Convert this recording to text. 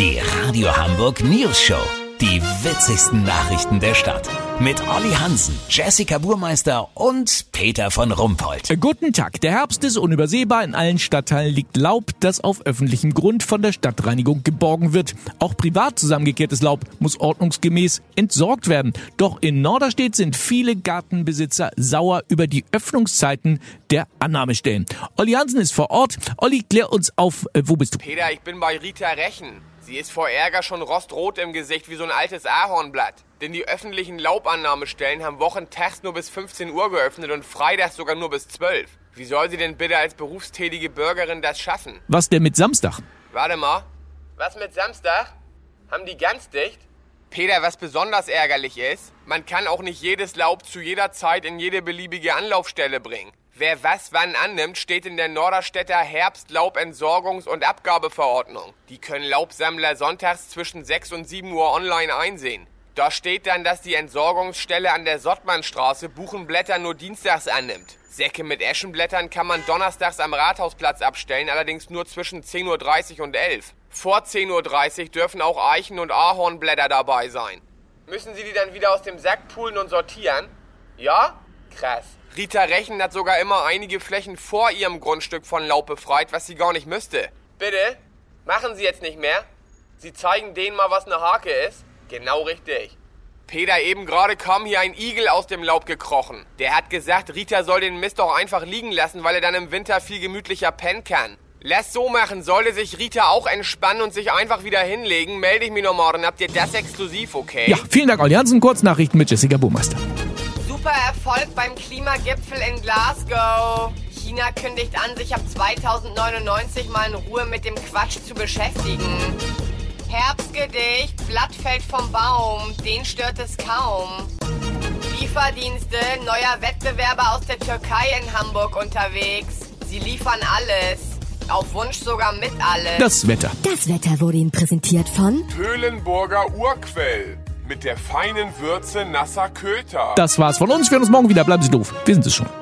Die Radio Hamburg News Show. Die witzigsten Nachrichten der Stadt. Mit Olli Hansen, Jessica Burmeister und Peter von Rumpold. Äh, Guten Tag. Der Herbst ist unübersehbar. In allen Stadtteilen liegt Laub, das auf öffentlichem Grund von der Stadtreinigung geborgen wird. Auch privat zusammengekehrtes Laub muss ordnungsgemäß entsorgt werden. Doch in Norderstedt sind viele Gartenbesitzer sauer über die Öffnungszeiten der Annahmestellen. Olli Hansen ist vor Ort. Olli, klär uns auf, äh, wo bist du? Peter, ich bin bei Rita Rechen. Sie ist vor Ärger schon rostrot im Gesicht wie so ein altes Ahornblatt. Denn die öffentlichen Laubannahmestellen haben wochentags nur bis 15 Uhr geöffnet und freitags sogar nur bis 12. Wie soll sie denn bitte als berufstätige Bürgerin das schaffen? Was denn mit Samstag? Warte mal. Was mit Samstag? Haben die ganz dicht? Peter, was besonders ärgerlich ist, man kann auch nicht jedes Laub zu jeder Zeit in jede beliebige Anlaufstelle bringen. Wer was wann annimmt, steht in der Norderstädter Herbstlaubentsorgungs- und Abgabeverordnung. Die können Laubsammler sonntags zwischen 6 und 7 Uhr online einsehen. Da steht dann, dass die Entsorgungsstelle an der Sottmannstraße Buchenblätter nur dienstags annimmt. Säcke mit Eschenblättern kann man donnerstags am Rathausplatz abstellen, allerdings nur zwischen 10.30 Uhr und 11 Vor 10.30 Uhr dürfen auch Eichen- und Ahornblätter dabei sein. Müssen Sie die dann wieder aus dem Sack poolen und sortieren? Ja? Krass. Rita Rechen hat sogar immer einige Flächen vor ihrem Grundstück von Laub befreit, was sie gar nicht müsste. Bitte? Machen Sie jetzt nicht mehr? Sie zeigen denen mal, was eine Hake ist? Genau richtig. Peter, eben gerade kam hier ein Igel aus dem Laub gekrochen. Der hat gesagt, Rita soll den Mist doch einfach liegen lassen, weil er dann im Winter viel gemütlicher pennen kann. Lass so machen, sollte sich Rita auch entspannen und sich einfach wieder hinlegen, melde ich mich noch morgen, habt ihr das exklusiv, okay? Ja, vielen Dank, Olli Hansen. Kurznachrichten mit Jessica Burmeister. Super Erfolg beim Klimagipfel in Glasgow. China kündigt an, sich ab 2099 mal in Ruhe mit dem Quatsch zu beschäftigen. Herbstgedicht, Blatt fällt vom Baum, den stört es kaum. Lieferdienste, neuer Wettbewerber aus der Türkei in Hamburg unterwegs. Sie liefern alles. Auf Wunsch sogar mit alles. Das Wetter. Das Wetter wurde Ihnen präsentiert von Höhlenburger Urquell mit der feinen Würze nasser Köter. Das war's von uns. Wir hören uns morgen wieder. Bleiben Sie doof. Wir sind es schon.